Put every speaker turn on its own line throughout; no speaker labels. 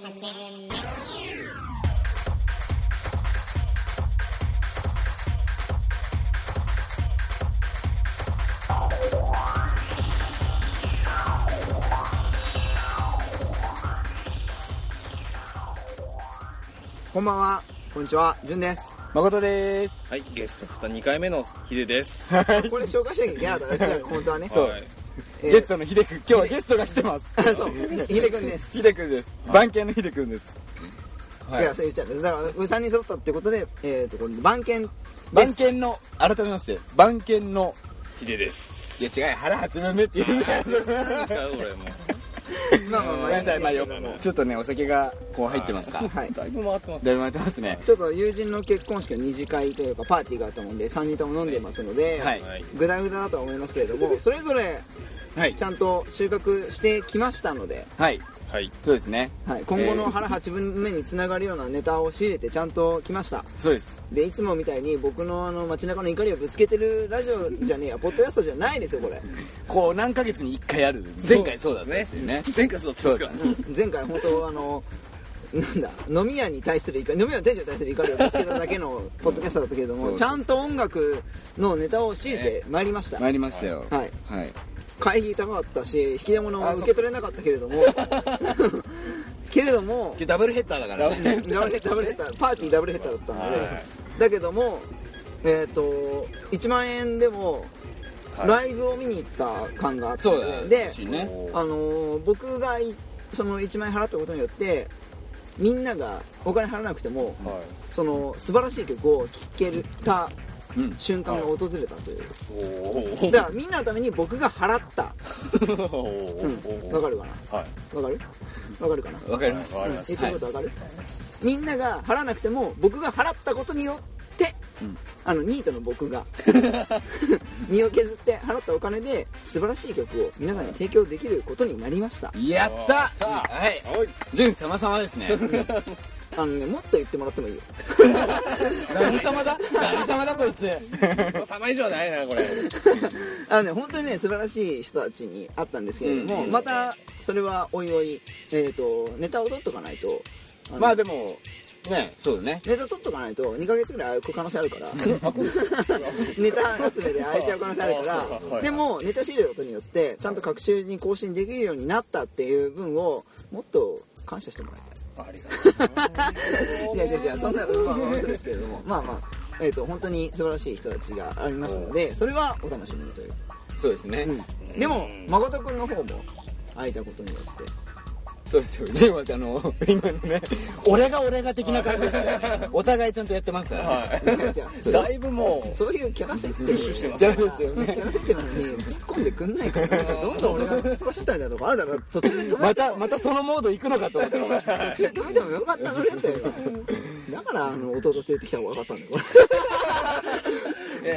こんばんはこんにちはじゅんです。
誠です。
はい、ゲスト2回目のヒデです。
これ紹介しなきゃいけなかったね。本当はね。
そうゲストのヒデ君今日はゲストが来てます。
そう。ひでくんです。
ヒデ君です。番犬のヒデ君です。はい。
いやそう言っちゃうだから3人揃ったってことでえっとこれ番犬
番犬の改めまして番犬の
ヒデです。
いや違う腹八分目って言うんだよ。
何ですか、俺も
まあまあまあ
ごめんなさいまあ。よちょっとねお酒がこう入ってますか。
はい。
だいぶ回ってます
だいぶ回ってますね。
ちょっと友人の結婚式の二次会というかパーティーがあったもんで3人とも飲んでますので、
はい
はい。
グダグダだとは思いますけれどもそれぞれ
はい。
ちゃんと収穫してきましたので、
はい
はい。
そうですね。
はい、今後の腹8分目につながるようなネタを仕入れてちゃんと来ました。
そうです。
でいつもみたいに僕のあの街中の怒りをぶつけてるラジオじゃねえやポッドキャストじゃないですよこれ。
こう何ヶ月に1回ある。前回そうだったっていうね。
前回そうだったんですか？
前回本当あのなんだ飲み屋に対する怒り飲み屋の店長に対する怒りをぶつけただけのポッドキャストだったけれど
そうそう
もちゃんと音楽のネタを仕入れてまいりました、
参りましたよ。
はい。
はい
会費高かったし引き出物を受け取れなかったけれども。けれども
ダブルヘッダーだからね。
ダブルヘッダブルヘッダーパーティーダブルヘッダーだったので、
はい
だけどもえっ、と1万円でも
はい。
ライブを見に行った感があって、で。
しね。
あのー僕がいその1万円払ったことによってみんながお金払わなくても
は
その素晴らしい曲を聴けるた
うん
瞬間が訪れたという、
い。おお。
だからみんなのために僕が払った。
お
うんわかるかな？
はい。
わかる？わかるかな？
わかります。
わかります
言ってることわかる、みんなが払わなくても僕が払ったことによって、
うん。
あのニートの僕が 身を削って払ったお金で素晴らしい曲を皆さんに提供できることになりました。
やった
さあ
はい。
はい。
潤様様ですね
あのねもっと言ってもらってもいいよ。
何様だ。何様だこいつ。
様以上ないな、これ。
あのね本当にね素晴らしい人たちに会ったんですけれども、
うん
またそれはおいおい、えー、とネタを取っとかないと。
まあでもねそうだね。
ネタ取っとかないと2ヶ月ぐらい空く可能性あるから。ネタ集めで空いちゃう可能性あるから。
はい
でもネタ仕入れたことによってちゃんと各週に更新できるようになったっていう分をもっと感謝してもらいたい
ありがとう。
いやいやいやそんなまあまあそうですけれども。まあまあえー、と本当に素晴らしい人たちがありましたのでそれはお楽しみにという、
そうですね。
うん。でも誠君の方も会えたことによって
そうですよ潤はあの今のね俺が俺が的な感じですね。お互いちゃんとやってますから
は
違う違うそれ
だいぶも
そういうキャラ設定
してます
じゃあだよね。
キャラ設定なのに突っ込んでくんないからどんどん俺が突っ走ったみたいなとこあるだろ途中で止め
またまたそのモード行くのかと思って
途中で止めてもよかったのねってだからあの弟連れてきた方が分かったんだよ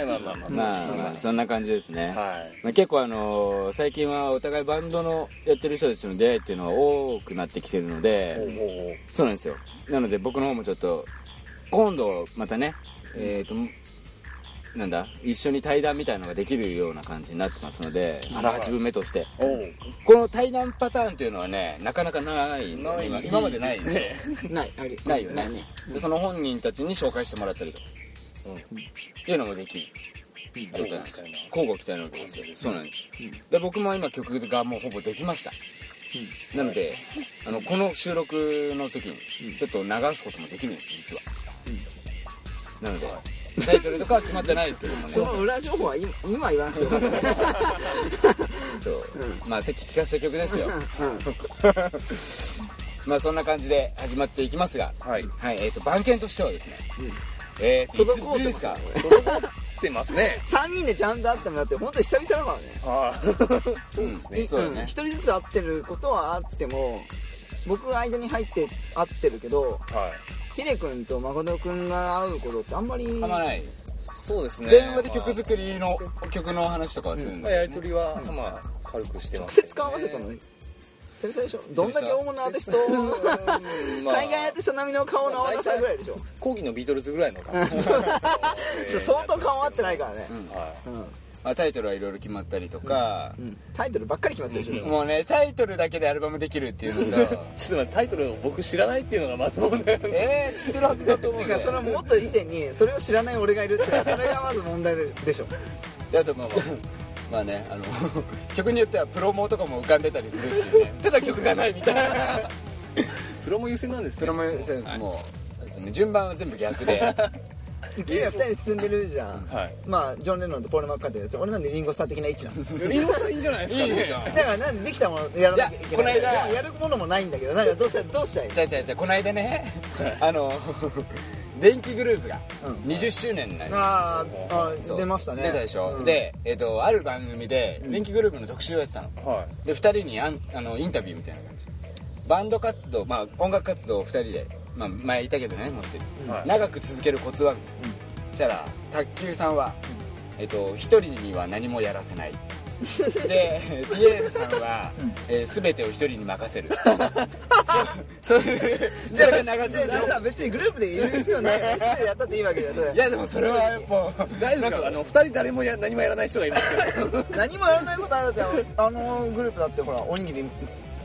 まあまあまあ。
まあまあそんな感じですね。
はい。
まあ、結構あのー最近はお互いバンドのやってる人たちの出会いっていうのが多くなってきてるの
お
で
お。
そうなんですよ。なので僕の方もちょっと今度またねえっ、となんだ一緒に対談みたいのができるような感じになってますので腹8分目として。この対談パターンっていうのはねなかなかない
ない。
今今までないんですよ
れないあり
ないよね。
ね。
でその本人たちに紹介してもらったりとか
うん。
っていうのもできる。
交互期待な
交互期待なわけですよそうなんです。僕も今曲がもうほぼできました。なのであのこの収録の時にちょっと流すこともできるんです実は。なのでタイトルとかは決まってないですけどもね。
その裏情報は今今言わなくてよかったね
そうまあさっき聞かせた曲ですよ。
うん。
まあそんな感じで始まっていきますが。
はい。
はい。えっ、と番犬としてはですね、えー と
滞ってます
か
ってますね。
3人でちゃんと会ってもらって本当に久々だからね。
あ
そうですね。
い
そうだね。
ん。一人ずつ会ってることはあっても僕が間に入って会ってるけど
あ。はい。
ヒデ君と誠君が会うことってあんまり
あんまない。
そうですね。
電話で曲作りの曲の話とかはするん
まあ、
ですよ
やりとりは、まあ、軽くして
直
ます、
接顔合わせたの？に久々でしょ。どんだけ大物アーティスト。
まあ。
海外アーティスト並みの顔の合わせぐらいでしょ。
後期のビートルズぐらいの感じ
そう相当顔合ってないからね、
は
うん。
まあ、タイトルはいろいろ決まったりとか。
う、ん。タイトルばっかり決まってるでしょ
も。うねタイトルだけでアルバムできるっていうのと
ちょっと待ってタイトルを僕知らないっていうのがまず問題なんで
えー、知ってるはずだと思う
かそれはもっと以前にそれを知らない俺がいるってそれがまず問題でしょ。
であとまあまあまあねあの 曲によってはプロモとかも浮かんでたりするっていうね。ただ曲がないみたいな。
プロも優先なんですね。
プロモセンスもそうですね。順番は全部逆で
君ら二人進んでるじゃん、
はい。
まあジョン・レノンとポール・マッカートニーって俺なんでリンゴスター的な位置なの。
リンゴさんいいんじゃないですか
いいじゃん
だからなんでできたものやらなきゃいけない
いやこの間。
でもやるものもないんだけどなんかどうしたどうしたい？
じゃあじゃあじゃあこの間ね。あの電気グループが。
うん。
20周年になりま
あーあ
そう。
出ましたね。
出たでしょ、
うん。
で、えっとある番組で電気グループの特集をやってたの、
は
で2人にあんあのインタビューみたいな感じ。バンド活動、まあ、音楽活動を2人で、まあ、前いたけどね持ってる、
はい。
長く続けるコツは？みたいな、そしたら卓球さんは、えっと、1人には何もやらせない。でピエールさんは、えー全てを1人に任せる。そそういう
じゃあ
長
じゃあ別にグループでいる必要ない。一人でやったっていいわけだよそれ。
いやでもそれはやっぱ
い大丈夫ですか？あの二人誰もや何もやらない人がいますけど
何もやらないことあるだってあのグループだってほらおにぎり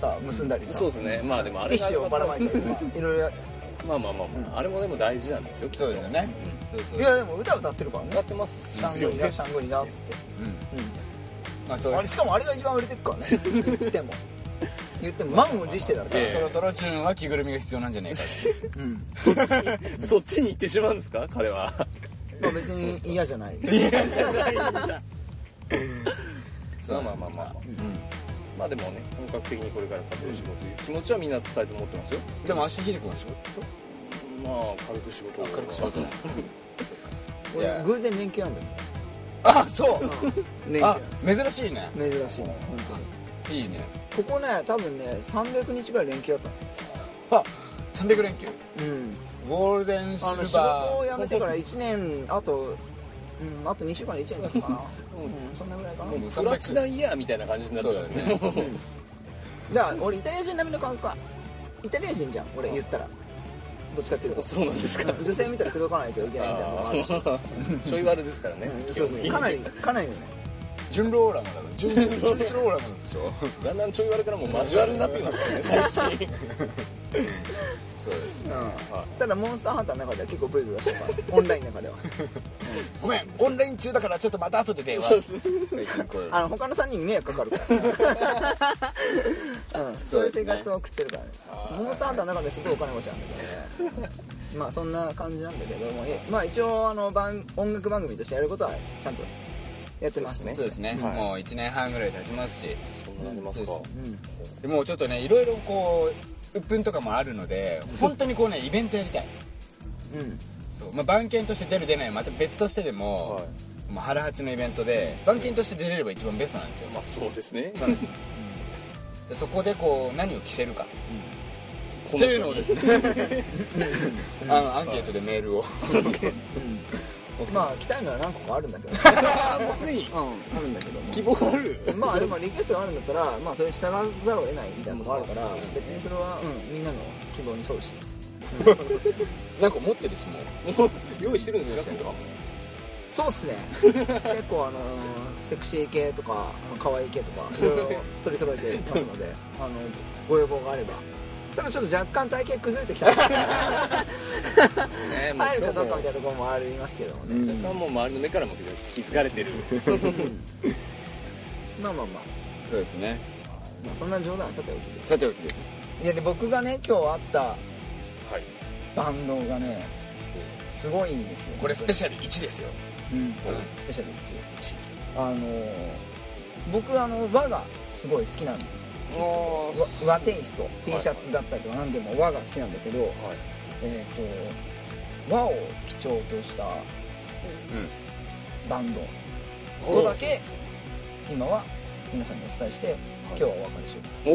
さ結んだりさ。
そうですね。まあでもあれが
ティッシュをばらまいたりとか いろいろや
まあまあまあ、まああれもでも大事なんですよ
そうですよね、そうそう
いやでも歌歌ってるからね。
歌ってます。
シャングリラシャングリラっつって
まあそう。
あれしかもあれが一番売れてるからね。言っても。言っても。満を持してだから、
ええ。
そろそろチューンは着ぐるみが必要なんじゃないか
うん。
そっちに行ってしまうんですか？彼は。
まあ別に嫌じゃない。
まあまあまあまあ、まあでもね本格的にこれから活動しようという気持ちはみんな伝えて持ってますよ。
でも明日ヒデ君の仕事
まあ軽く仕事を。
軽く仕事。だい
俺
や。
偶然連休なんだよ。
あそう。
連
あ
休
珍しいね。
珍しいの本当に。
いいね。
ここね多分ね300日ぐらい連休だったの。
あ300連休。
うん。
ゴールデンシル
あの仕
バー
事を辞めてから1年あとうんあと2週間で1年経つかな。うんそんなぐらいかな。
もう
プラチナイヤーみたいな感じになって
そうだよね。
じゃあ俺イタリア人並みの感覚かイタリア人じゃん俺言ったら。どっちかっていうと。
そうなんですか。
女性見たら口説かないといけないみたいなとこもあるし。
ちょい悪ですからね。
うんそうそう。かなりかなりよね
純ローラムだから純純純ローラムでしょ
だんだんちょい悪からもう交わるになってきますからね最近
そうですね
ただモンスターハンターの中では結構ブイブイはしてたからオンラインの中では
ごめんオンライン中だからちょっとまた後で電話
そうそう
最近こう
あの他の3人に迷惑かかるから、うん、そういう生活を送ってるからねモンスターハンターの中ですごいお金持ちなんだけどねまあそんな感じなんだけどもまあ一応あの番音楽番組としてやることはちゃんとやってますね。
そうですね。
はい。
もう1年半ぐらい経ちますし。
そんなりますか。
そう
うん。
でもうちょっとねいろいろこう鬱憤とかもあるので本当にこうねイベントやりたい。
うん。
そう、まあ、番犬として出る出ないまた別としてでも、
はい。
もう腹八のイベントで番犬として出れれば一番ベストなんですよ、
まあそうですね。
でそこでこう何を着せるか。
こと
いうのをですね。あのアンケートでメールを
まあ来たいのは何個かあるんだけど、
もうすでに。
うん、あるんだけども。
希望がある。
まあでもリクエストがあるんだったらまあそれに従わざるを得ないみたいなとこあるから別にそれは、うん、みんなの希望に沿うし。
なんか持ってるしもう。
用意してるんですかそ
うっすね。結構あのセクシー系とか可愛い系とかいろいろ取り揃えてますのであのご要望があればただちょっと若干体型崩れてきた。入るかどうかみたいなところもありますけどもね、
も若干もう周りの目からも気づかれてる。
まあまあまあ。
そうですね。
まあそんな冗談はさておきです。
さておきです。
いやで僕がね今日会った
はい。
バンドがねすごいんですよ。
これスペシャル1ですよ。
うん、スペシャル1あのー僕あの和がすごい好きなんで和和テイスト T シャツだったりとか何でも和が好きなんだけど、えっ、と和を基調としたバンド。ことだけ今は皆さんにお伝えして今日はお別れしよう。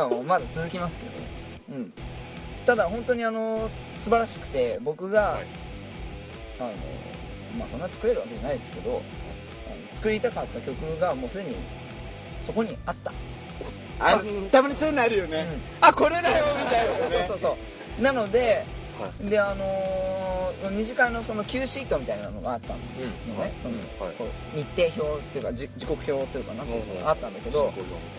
お お
まあまだ続きますけどね。うん。ただ本当にあの素晴らしくて僕が、
はい。
あのまあそんな作れるわけじゃないですけど作りたかった曲がもうすでにそこにあった。
あたまにそういうのあるよね、あこれだよみたいなね。
そうそうそうなので、であの二次会のその Q シートみたいなのがあったのね、日程表っていうかじ時刻表というかな。んていう。のがあったんだけど、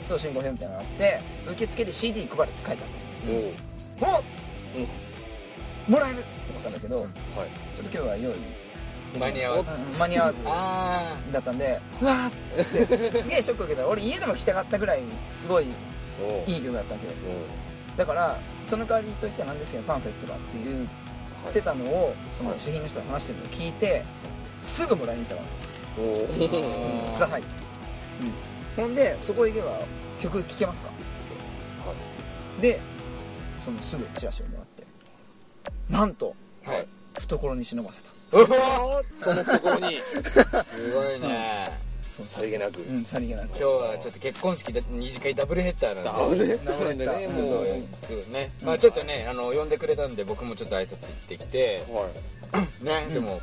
そう進行表みたいなのがあって受付で CD 配るって書いてあった
おお
のおもらえるって思ったんだけど、
はい。
ちょっと今日は用意
間に合わず。
うん間に合わず
あ
だったんでうわーって。すげえショック受けた。俺家でも弾きたかったぐらいすごい
お
いい曲だったわけよ。
お
だからその代わりといってはなんですけどパンフレットだって言ってたのをその主品の人が話してるのを聞いてすぐもらいに行ったわください、うん、ほんでそこ行けば曲聴けますか？でそのすぐチラシをもらって。なんと
はい。
懐に忍ばせた
そのところに。
すごいね。
そう
さりげなく。
うんさりげなく。
今日はちょっと結婚式で二次会ダブルヘッダーなんで。
ダブルヘッダー。なんでねもう
すぐねまあちょっとねあの呼んでくれたんで僕もちょっと挨拶行ってきて。
はい。
ねでも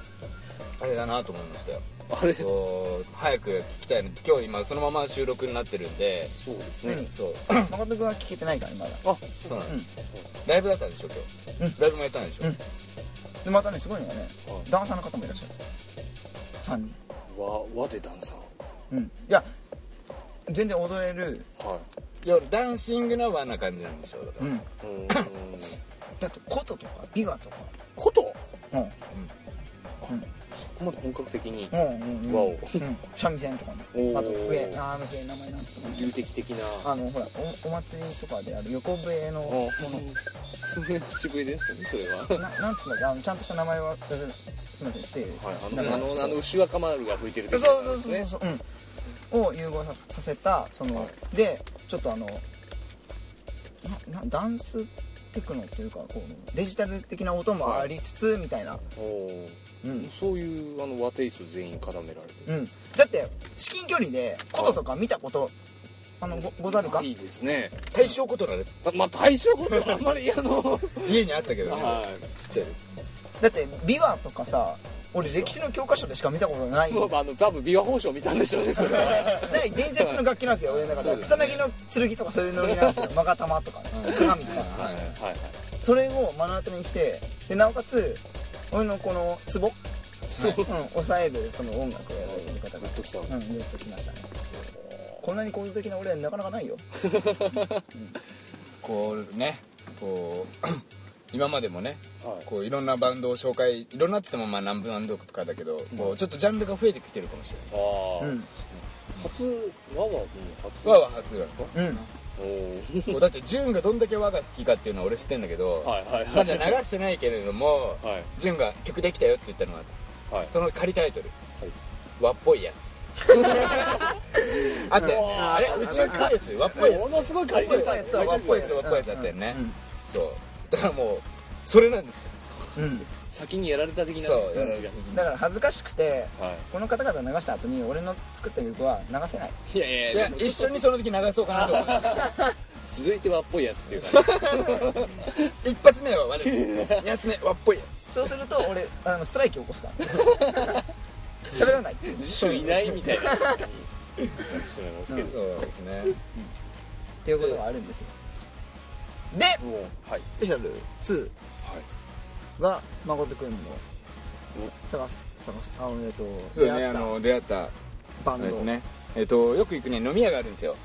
あれだなと思いましたよ。
あれ？
そう早く聞きたいの今日今そのまま収録になってるんで。
そうです
何
ね
そう。
誠君は聴けてないからねまだ。
あ
そうなの
うん。
ライブだったんでしょ今日。ライブもやったんでしょ。
うんでまたねすごいのがね
はい
ダンサーの方もいらっしゃる。3人。
わ和でダンサー。
うん。いや全然踊れる
はい。
や俺ダンシングな和な感じなんでしょだから
うん。
うーん。
だって琴とか琵琶とか。
こと？
うん
そこまで本格的に
うんうんうん。
和を
うん三味線とか
お
ね
ー。
あと笛。ああの笛名前なんつうの
流的的な
あのほらおお祭りとかである横笛のも
すごい口笛ですよねそれは。
のななんつうんだっけ？あのちゃんとした名前はえすみません。失礼です
はいあのあのあの牛若丸が吹いてる
そう
時
そうそうそう。そう、うん、を融合ささせたその、でちょっとあのななダンステクノというかこうデジタル的な音もありつつ、みたいな、う。ん。
そういうあの和テイスト全員絡められてる。
うん、だって至近距離で琴とか見たこと、あのごござるか、
いいですね。
大正ことなら
あまあ大正ことはあんまりあの
家にあったけどね。
は
ちっちゃい。
だって琵琶とかさ俺歴史の教科書でしか見たことない。
もうあの多分琵琶法師を見たんでしょうねそれは。
ない伝説の楽器なんだよ俺だから草薙の剣とかそういうのになるけど勾玉とかね鏡とか
はい
はいはい
それを目の当たりにしてでなおかつ俺のこのツボ、うん、抑えるその音楽をやられてる方が
グッときた。わ
うんグッときましたね。こんなに構造的な俺なかなかないよ。
こうねこう 今までもね
はい
こういろんなバンドを紹介いろんなっつってもまあ何バンドとかだけど、こうちょっとジャンルが増えてきてるかもしれ
ああ、
うん。
初和はもう初？
ない和は初なんですか
うん。
おー。
こうだって潤がどんだけ和が好きかっていうのは俺知ってんだけど、
はいはい
まだ流してないけれども
はい。
潤が曲できたよって言ったのが
はい。
その仮タイトル。
はい「
和っぽいやつ」あってあれ？宇宙開発？和っぽいや
ものすごい借り
つ
ちゃった
和っぽいやつ和っぽいやつだったよね。そう。だからもうそれなんですよ。
うん、うん
先にやられた的な。
そう。
感じが
だから恥ずかしくて
は
この方々流した後に俺の作った曲は流せない。
いいやいや
いや一緒にその時流そうかなと思って。
続いて和っぽいやつっていうか。
一発目は和です。二発目和っぽいやつ。
そうすると俺あのストライキ起こすから。喋らない
主いないみたいな感じになってしまいますけど
そうですね。
っていうことがあるんですよ。で
はい。
スペシャル2が誠くんの探す探すあのえっと
そう
出会った。
ねあの出会った
バンド。
ですね。えっとよく行くね飲み屋があるんですよ。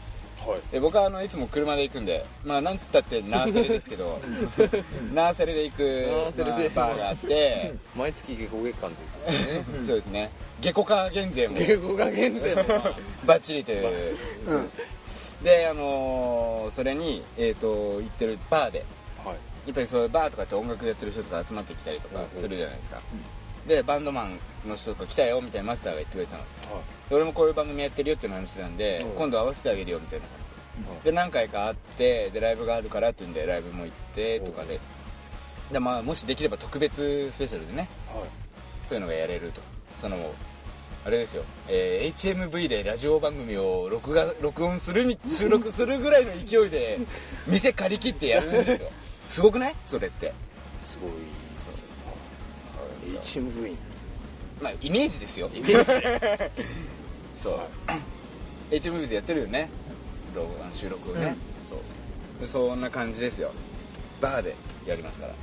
はい。
で僕はあのいつも車で行くんでまあなんつったってナーセレですけど ナーセレで行く
ナーセレで。
まあバーがあって
毎月下校月間というかね。
そうですね。下戸化減税も。
下校が現在も。
バッチリというそうです。であのーそれにえっと行ってるバーで。
はい
やっぱりそういうバーとかって音楽やってる人とか集まってきたりとか
うん
するじゃないですか、でバンドマンの人とか来たよみたいなマスターが言ってくれたの。
は
で俺もこういう番組やってるよって話してたんで、
うん。
今度合わせてあげるよみたいな感
い
じで何回か会ってでライブがあるからっていうんでライブも行ってとかで。で、まあ、もしできれば特別スペシャルでね
はい。
そういうのがやれると。そのあれですよ、えー HMV でラジオ番組を録画録音するみ収録するぐらいの勢いで店借り切ってやるんですよすごくない？それって。
すごい
そう
HMV
まあイメージですよ。
イメージ。で
そう。HMV でやってるよね。収録をね、そう。でそんな感じですよ。バーでやりますから。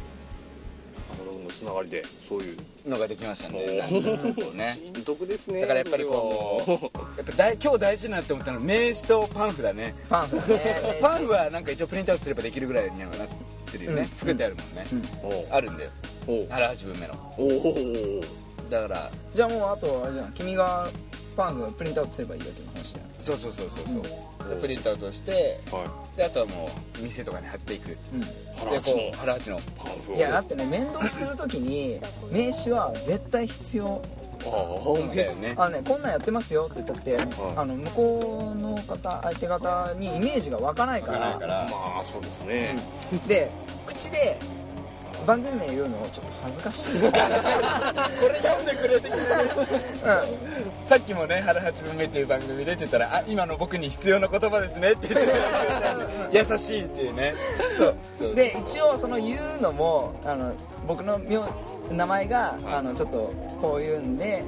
のつながりでそういう。
のができましたんとなくこうね。
深刻ですね
だからやっぱりこうやっぱ大今日大事だなって思ったのは名刺とパンフだね。
パンフだね。
パンフはなんか一応プリントアウトすればできるぐらいにはなってるよね、
うん。
作ってあるもんね、あるんだよ。腹八分目の。
おう。
だから
じゃあもうあとあれじゃん君がパンフプリントアウトすればいいだけの話だよ
そうそうそうそうそう、
う。ん。
でプリントアウトして
は
であとはもう店とかに貼っていく。で
うん。
腹八の
こう腹八の。
パンフを
いやだってね面倒するときに名刺は絶対必要
ああ
そうだよね。
あのねこんなんやってますよって言ったって、あの向こうの方相手方にイメージが湧かないか
わからないから。ら
まあそうですね。
で口で番組名言うのちょっと恥ずかしい、うん、
これ読んでくれてくれるさっきもね「腹八分目」っていう番組出てたら「あ今の僕に必要な言葉ですね」って言って優しいっていうね。そう。
で一応その言うのもあの僕の名名前が、あのちょっとこういうんで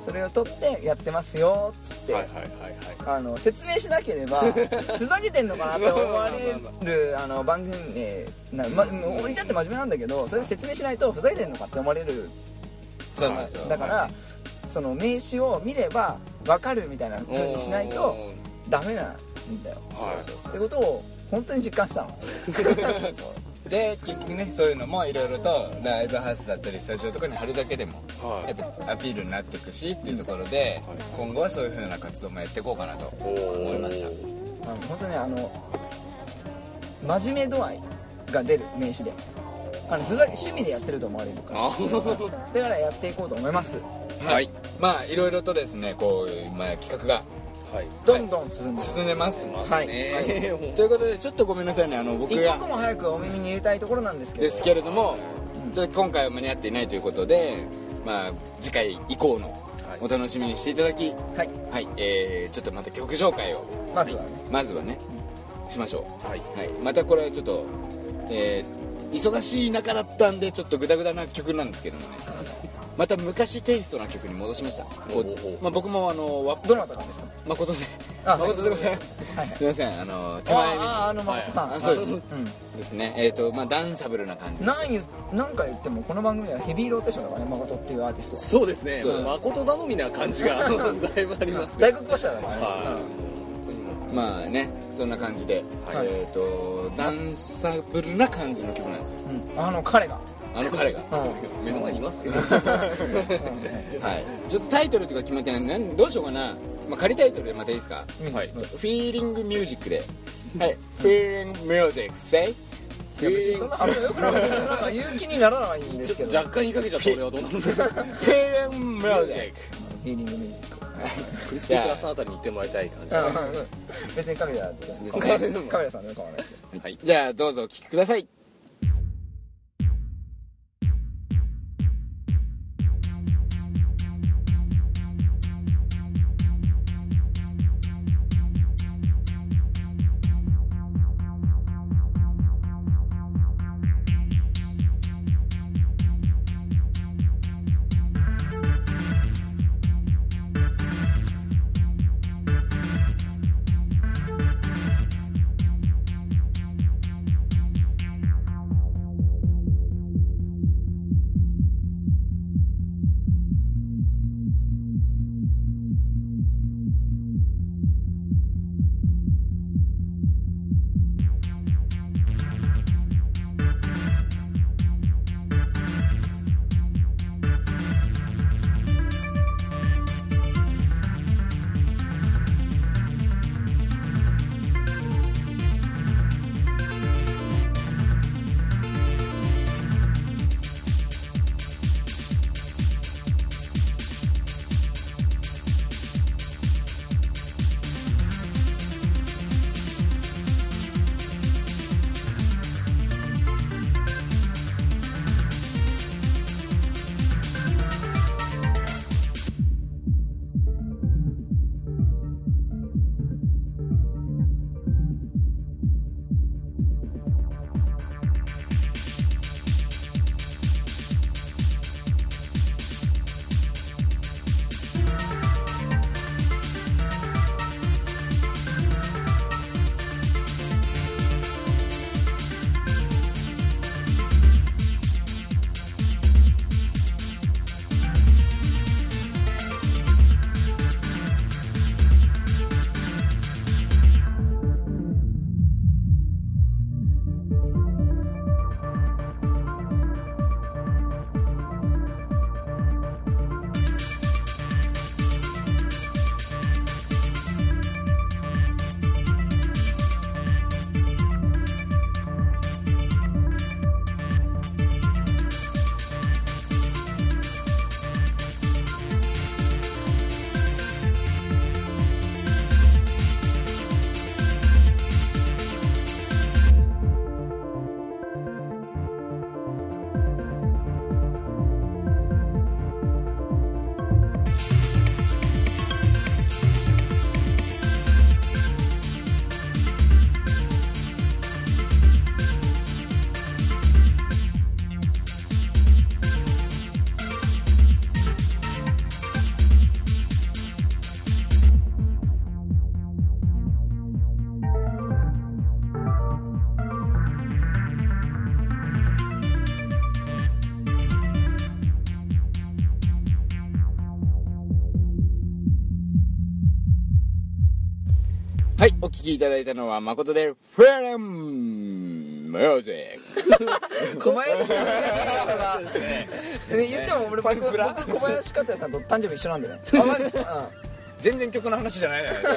それを取ってやってますよっつって、
はいはいはいはい。
あの説明しなければ ふざけてんのかなって思われるあの番組名な、ま、もう至って真面目なんだけどそれ説明しないとふざけてんのかって思われる。
そうそうそう。
だからその名刺を見れば分かるみたいな風にしないとダメなんだよ。
はい。
そうそう
ってことを本当に実感したの
で結局ねそういうのもいろいろとライブハウスだったりスタジオとかに貼るだけでも
はい。
やっぱアピールになっていくしっていうところで今後はそういう風な活動もやっていこうかなと思いました。
あの本当ねあの真面目度合いが出る名刺であのふざけ趣味でやってると思われるから
あ
だからやっていこうと思います。
はい。
まあいろいろとですねこう、まあ、企画が
はい。
どんどん進んでる
進んでます
はい。
ということでちょっとごめんなさいね。あの僕が
一刻も早くお耳に入れたいところなんですけど。
ですけれどもちょっと今回は間に合っていないということでまあ次回以降のお楽しみにしていただき
はい。
はい、えー、ちょっとまた曲紹介を
まずはね。
まずはねしましょう。
はい。
はい、またこれはちょっと、えー忙しい中だったんでちょっとグダグダな曲なんですけどもね また昔テイストな曲に戻しました。まあ、僕もあのわ
どなたなんですか？
誠で
あ
誠でございます、
はいはい。
すいませんあの手前に
あああの誠さん、
あそうです。
うん。
ですね。えっ、とまあダンサブルな感じ
何言何回言ってもこの番組ではヘビーローテーションだからね誠っていうアーティスト。は
そうです。ね誠頼みな感じがだ いぶありますね
大学講師だからね、
は
まあねそんな感じで、
はい。
えっ、とダンサブルな感じの曲なんですよ。
うん。あの彼が、
あの彼が。
うん
目の前にいますけど。
はい。ちょっとタイトルとか決まってない。なんどうしようかな、まあ、仮タイトルでまたいいですか。フィーリングミュージックではいフィーリングミュージック say?
いや別にそんな発表よくなかったなんか言う気にならないんですけど。
若干言いかけちゃった俺はどうなんですか
フィーリングミュージック。
フィーリングミュージック
クリス・ピークラスあたりに行ってもらいたい感じ。
別にカメラさん。の構わないですけど。
はい。
じゃあどうぞお聴きください聴きいただいたのは誠で「フェレンミュージック
小林君ね。言っても俺僕僕小林克也さんと誕生日一緒なんでね」
あマジですか？全然曲の話じゃないじゃないです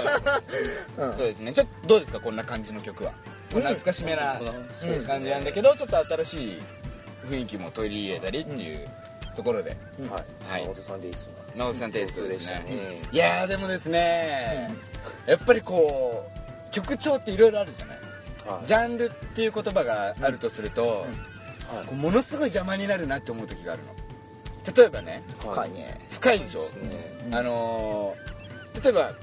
か、そうですね。ちょっとどうですか？こんな感じの曲は。懐かしめな感じなんだけどちょっと新しい雰囲気も取り入れたりっていうところで、
はい。誠さんでいいっす。ね
直さんテイストです。ね
曲でしたね。
いやーでもですね、やっぱりこう曲調っていろいろあるじゃない、
はい。
ジャンルっていう言葉があるとすると、
はい。
こうものすごい邪魔になるなって思う時があるの。例えばね
深いね。
深いでしょ、
ですね。
あのー例えば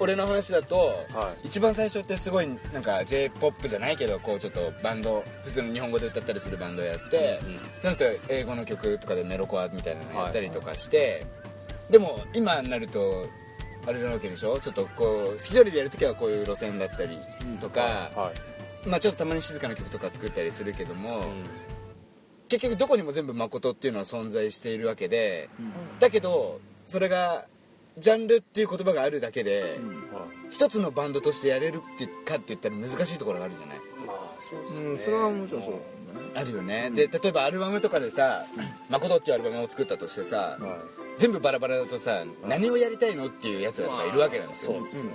俺の話だと、
はい。
一番最初ってすごいなんか j p o p じゃないけどこうちょっとバンド普通の日本語で歌ったりするバンドをやって、
うんうん。
その後英語の曲とかでメロコアみたいなのやったりとかして、でも今になるとあれなわけでしょ？ちょっとこう一人でやるときはこういう路線だったりとか、
はい。
まあちょっとたまに静かな曲とか作ったりするけども、
うん。
結局どこにも全部誠っていうのは存在しているわけで、だけどそれがジャンルっていう言葉があるだけで、
はい
一つのバンドとしてやれるってかって言ったら難しいところがあるじゃない？
まあそうですね。
うんそれはもちろんそう。だ
あるよね、で例えばアルバムとかでさ「誠」っていうアルバムを作ったとしてさ、
はい
全部バラバラだとさ何をやりたいのっていうやつらとかいるわけなんですよ、
そうですね。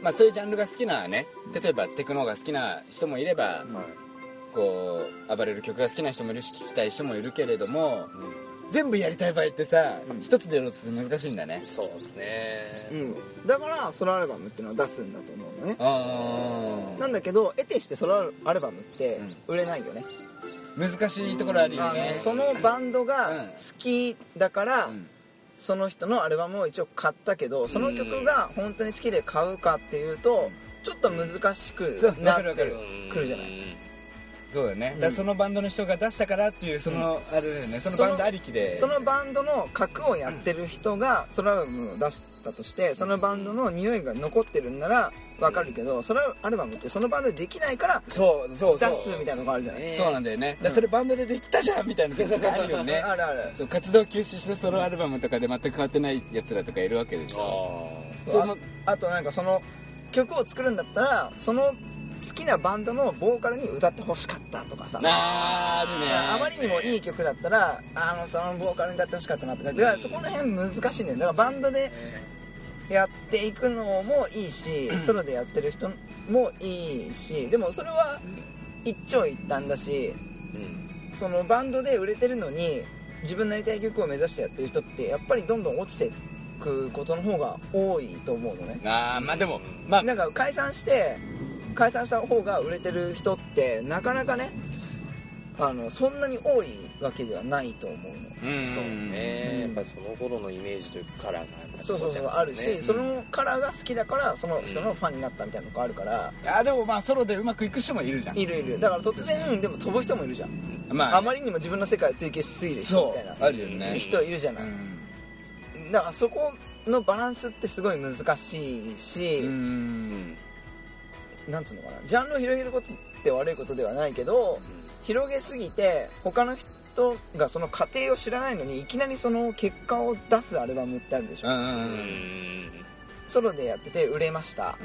まあそういうジャンルが好きなね例えばテクノが好きな人もいれば、
はい。
こう暴れる曲が好きな人もいるし聞きたい人もいるけれども、全部やりたい場合ってさ、一つでやろうとすると難しいんだね。
そうですね。
うん。だからソロアルバムっていうのを出すんだと思うのね。
あ
なんだけど得てしてソロアルバムって売れないよね、
難しいところあるよ
あ
ね
のそのバンドが
うん。
好きだから、
うん
その人のアルバムを一応買ったけどその曲が本当に好きで買うかっていうとちょっと難しくなってくるじゃない？
そうだよね、だからそのバンドの人が出したからっていうその、あれだよね。そのバンドありきで。
そのバンドの核をやってる人がソロアルバムを出したとしてそのバンドの匂いが残ってるんならわかるけどソロアルバムってそのバンドでできないから
そうそうそう。
出すみたいなのがあるじゃない？
そうなんだよね、だからそれバンドでできたじゃんみたいな時とかあるよね。
あるある。
そう活動休止してソロアルバムとかで全く変わってないやつらとかいるわけでし
あ
ょ。
あ
そう。
その
ああとなんかその曲を作るんだったらその好きなバンドのボーカルに歌ってほしかったとかさ。
あるね。
あまりにもいい曲だったらあのそのボーカルに歌ってほしかったなとかだからそこら辺難しいねだからバンドでやっていくのもいいしソロでやってる人もいいしでもそれは一長一短だし
うん。
そのバンドで売れてるのに自分のやりたい曲を目指してやってる人ってやっぱりどんどん落ちてくことの方が多いと思うのね。
ああまあでもまあ
なんか解散して解散した方が売れてる人ってなかなかねあのそんなに多いわけではないと思うの。
うん。
そうね。やっぱりその頃のイメージというかカラーが
そうそうそうあるし、そのカラーが好きだからその人のファンになったみたいなのがあるから、
あーでもまあソロでうまくいく人もいるじゃん。
いるいる。だから突然でも飛ぶ人もいるじゃん、
まあ。
あまりにも自分の世界を追求しすぎる人
そ
みたいな。
うあるよね。
人いるじゃない、だからそこのバランスってすごい難しいし、
うん。
なんつうのかな。ジャンルを広げることって悪いことではないけど、広げすぎて他の人がその過程を知らないのにいきなりその結果を出すアルバムってあるでしょ、ソロでやってて売れました、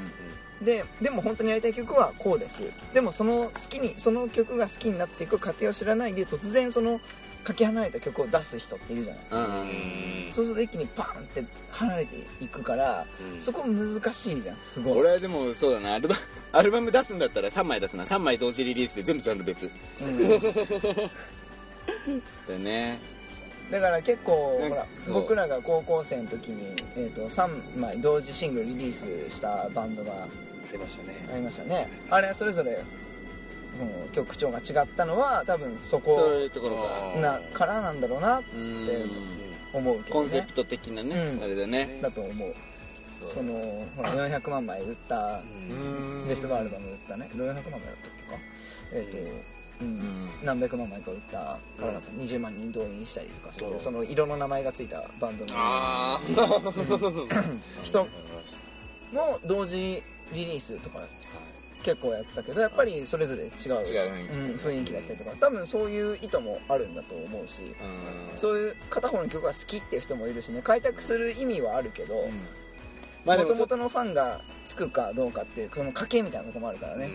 ででも本当にやりたい曲はこうです。でもその好きにその曲が好きになっていく過程を知らないで突然そのかけ離れた曲を出す人っているじゃない、
うんうん
そうすると一気にバーンって離れていくから、
うん。
そこ難しいじゃんすごい。
俺はでもそうだな。アルバアルバム出すんだったら3枚出すな。3枚同時リリースで全部ジャンル別。だよね。
だから結構
うん
ほら僕らが高校生の時に、えー、と3枚同時シングルリリースしたバンドが
ありましたね。
ありましたね。あれはそれぞれその曲調が違ったのは多分そこ
そういうところか。
なからなんだろうなって
うん。
思うけど、ね、
コンセプト的なね
うん。
あれだね。
だと思う。そのほら400万枚売ったベストアルバム売ったね。400万枚だったっけか。えっ、とうん。何百万枚か売ったからだった。20万人動員したりとかそう。
うん
その色の名前がついたバンドの。
あ
人も同時リリースとか結構やってたけどやっぱりそれぞれ違う
雰囲気
だったりとか多分そういう意図もあるんだと思うし
うん。
そういう片方の曲が好きっていう人もいるしね開拓する意味はあるけど、
まあでも
元々のファンがつくかどうかっていうその賭けみたいなとこもあるからね、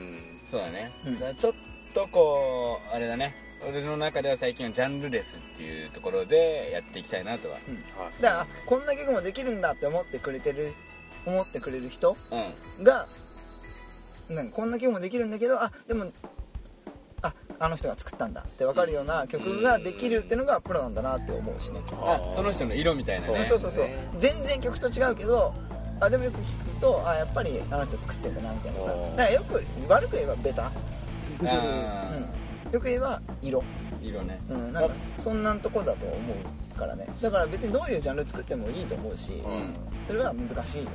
そうだね、
うん。
だからちょっとこうあれだね。俺の中では最近はジャンルレスっていうところでやっていきたいなとは。
だからあこんな曲もできるんだって思ってくれてる思ってくれる人
うん。
がなんかこんな曲もできるんだけどあでもああの人が作ったんだって分かるような曲ができるっていうのがプロなんだなって思うしね。
あその人の色みたいなね。
そうそうそう。全然曲と違うけどあでもよく聞くとあやっぱりあの人作ってんだなみたいなさ。だからよく悪く言えばベタ、
あ
うん、よく言えば色、
ー色ね。
うん、なんかそんなんとこだと思うからね。だから別にどういうジャンル作ってもいいと思うし、それは難しいよね。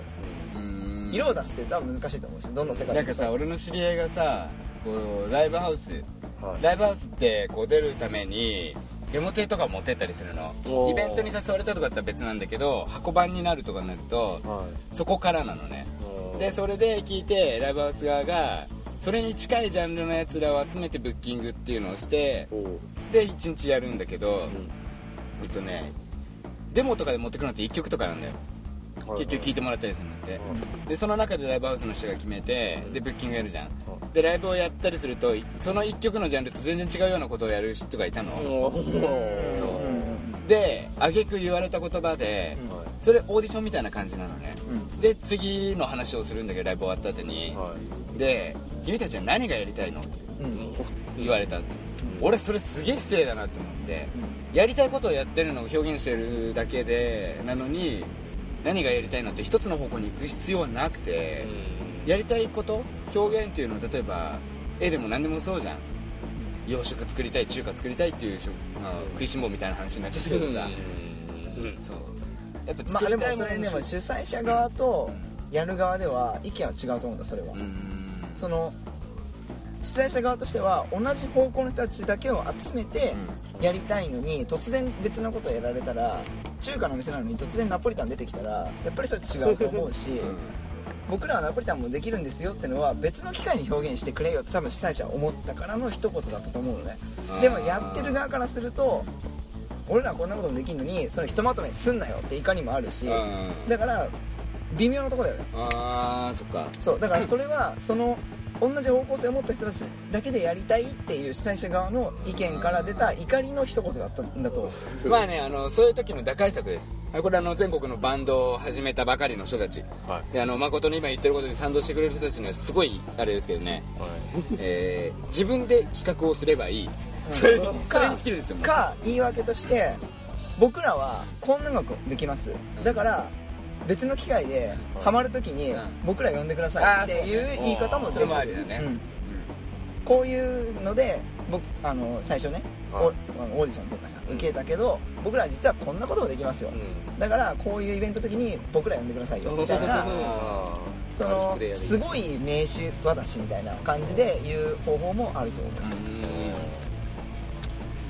うん
色を出すって多分難しいと思うしどの世界
なんかさ俺の知り合いがさこうライブハウス
はい。
ライブハウスってこう出るためにデモテとか持ってったりするの。イベントに誘われたとかだったら別なんだけど箱番になるとかになると
はい。
そこからなのね。でそれで聞いてライブハウス側がそれに近いジャンルのやつらを集めてブッキングっていうのをしてで1日やるんだけど、
ん。
えっとねデモとかで持ってくるのって1曲とかなんだよ。
はい
結局聴いてもらったりするのって。
はい
でその中でライブハウスの人が決めてでブッキングやるじゃん。でライブをやったりするとその1曲のジャンルと全然違うようなことをやる人がいたの。そう。で挙句言われた言葉で
はい
それオーディションみたいな感じなのね。
うん。
で次の話をするんだけどライブ終わった後に。
はい。
で「君たちは何がやりたいの?」って
うん。
言われた俺それすげえ失礼だなって思って。やりたいことをやってるのを表現してるだけでなのに何がやりたいのって一つの方向に行く必要はなくてやりたいこと表現っていうのは例えば絵でも何でもそうじゃん。洋食作りたい中華作りたいっていう食、まあ、食いしん坊みたいな話になっちゃったけどさ。そう。やっぱ作りたいも
それでも
のの
主催者側とやる側では意見は違うと思うんだそれは、
うん。
その主催者側としては同じ方向の人たちだけを集めてやりたいのに突然別のことをやられたら中華の店なのに突然ナポリタン出てきたらやっぱりそれ違うと思うし、僕らはナポリタンもできるんですよってのは別の機会に表現してくれよって多分主催者は思ったからの一言だったと思うのね。でもやってる側からすると俺らはこんなこともできるのにそのひとまとめにすんなよって怒りもあるし
うん。
だから微妙なところだよね。
ああそっか。
そうだからそれはその同じ方向性を持った人たちだけでやりたいっていう主催者側の意見から出た怒りの一言だったんだと。
まあねあのそういう時の打開策です。これあの全国のバンドを始めたばかりの人たち。
はい。
であの誠の今言ってることに賛同してくれる人たちにはすごいあれですけどね、えー自分で企画をすればいい、それそれに
か
尽きるんですよ
か言い訳として僕らはこんなのができます。だから別の機会でハマる時に
うん。
僕ら呼んでくださいっていう言い方も
それもありだね。
うん。こういうので僕あの最初ね、オーディションとかさ受けたけど、僕らは実はこんなこともできますよ、だからこういうイベントの時に僕ら呼んでくださいよみたいな。そのすごい名刺渡しみたいな感じで言う方法もあると思う。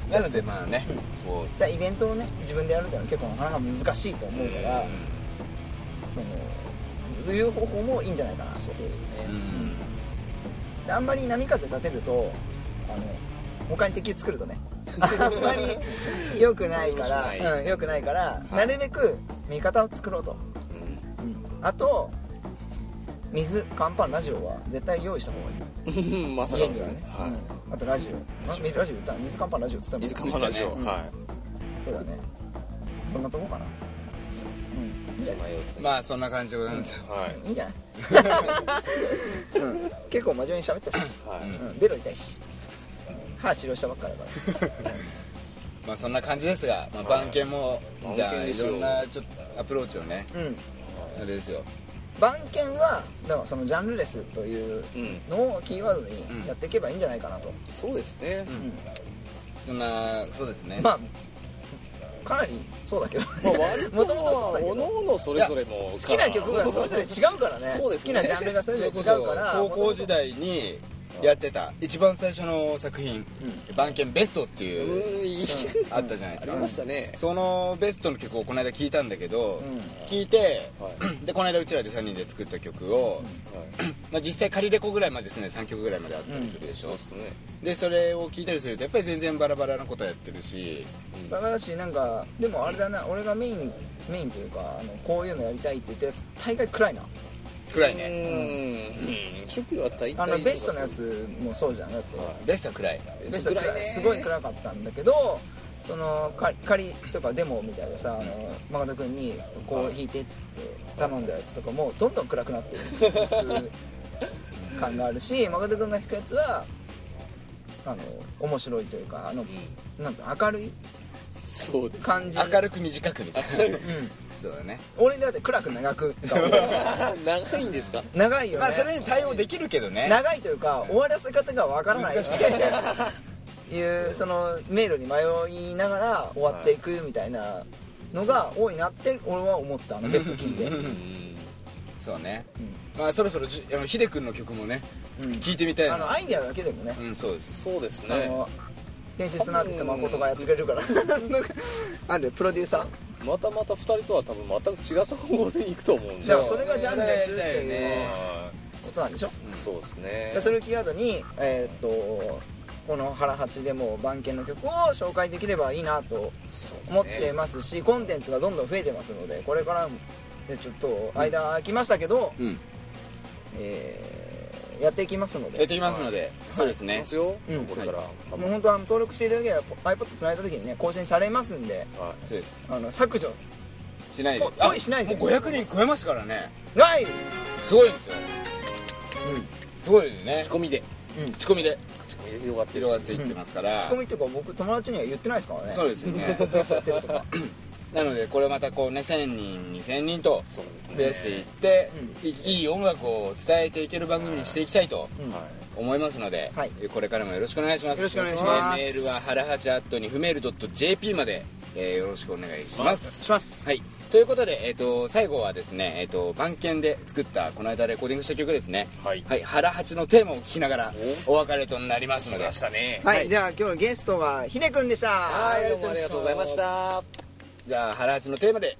うん。なのでまあねこ
だからイベントをね自分でやるっていうのは結構なかなか難しいと思うから、そのそういう方法もいいんじゃないかなって。いう
う、うん。
であんまり波風立てるとあの他に敵作るとね。あんまり良くないから、うん、良くないから、
い。
なるべく味方を作ろうと、あと水乾パンラジオは絶対用意した方がいい。
まさか
家にはね、
は
うん。あとラジオ。あラジオ言った？水乾パンラジオっつった
い
ら
水釜ラジオ。
うん
は
そうだね。そんなとこかな。うん。
いそんな様子
まあそんな感じでございます。よ
はい。
いいんじゃない、うん、結構真面目に喋ったし、
はい。
うん、ベロ痛いし。歯治療したばっかだから。
まあそんな感じですが、まあ、番犬も
はい
じゃあい
番犬ですよ
ろんなちょっとアプローチをね。
うん。
あれですよ。
番犬はだからそのジャンルレスという
うん。
のをキーワードにやっていけばいいんじゃないかなと、
そうですね。
うん。そんなそうですね。
まあかなりそうだけど。
まあ割と
もともとそうだけど。
おのおのそれぞれも
好きな曲がそれぞれ違うからね。
そうですね。
好きなジャンルがそれぞれ違うから
高校時代にやってた。一番最初の作品「番犬ベスト」って
う
いうあったじゃないですか。
ありましたね。
そのベストの曲をこの間聞いたんだけど、
ん。
聞いて、
は
でこの間うちらで3人で作った曲を、まあ、実際仮レコぐらいまでですね3曲ぐらいまであったりするでしょ、
で
それを聞いたりするとやっぱり全然バラバラなことやってるし
バカだしなんかでもあれだな俺がメインメインというかあのこういうのやりたいって言ってるやつ大概暗いな
暗いうね
ん。初期は大体
あのベストのやつもそうじゃん。だって、
ベストは暗い。
ベスト暗いすごい暗かったんだけどそのか仮とかデモみたいなさあのマガト君にこう弾いてっつって頼んだやつとかもどんどん暗くなっていく感があるしマガト君が弾くやつはあの面白いというかあの、なんて明るい
そうです
感じ
明るく短くみたいな。
うん
そうだね。
俺だって暗く長く
長いんですか？
長いよね、
まあそれに対応できるけどね。
長いというか終わらせ方がわからない。いうその迷路に迷いながら終わっていくみたいなのが多いなって俺は思った。あのベスト聞いて、
う
うんん
そうね。まあそろそろじあのヒデ君の曲もね
うん。
聞いてみたいな。
あのアイデアだけでもね、
うんそうです。
そうです
あの伝説のアーティスト誠がやってくれるから。なんかなんでプロデューサー？
またまた2人とは多分全く違った方向性に行くと思うんで。
それがジャンルですって
い
う
ね。
は
ことなんでしょ？
いそうですね。
でそれをキーワードにえーっとこの「ハラハチ」でも番犬の曲を紹介できればいいなと思ってますしコンテンツがどんどん増えてますのでこれからでちょっと間空きましたけど、
うん。
えーやっていきますので。
やっていきますので。そうですね。
ますよ
うん。
これから
もう本当は登録していただければ iPod つないだ時にね更新されますんで。
は
そうです。
あの削除。
しないで。
ぽぽいしないで。
もう500人超えましたからね。
ない。
すごいですよ。すごいですね。
い仕込みで。
うん。
口コミで。
口コミで広がってる
広がっていってますから。
口コミっていうか僕友達には言ってないですからね。
そうですよね。
やってるとか
なのでこれまたこうね1000人2000人と
そうですね。
増やしていって、
う
いいい音楽を伝えていける番組にしていきたいと思いますので、
はい。
これからもよろしくお願いします。
よろしくお願いします。
メールははらはち at にふめる .jp まで、えーよろしくお願いします。
します。
はい。ということで、えー、と最後はですね、えー、と番犬で作ったこの間レコーディングした曲ですね。
はい。
はい、原八のテーマを聴きながらお。別れとなりますので。
したね。
はい、じゃあ今日のゲストはひでくんでした。
はい。どうもありがとうございました
じゃあ原八のテーマで。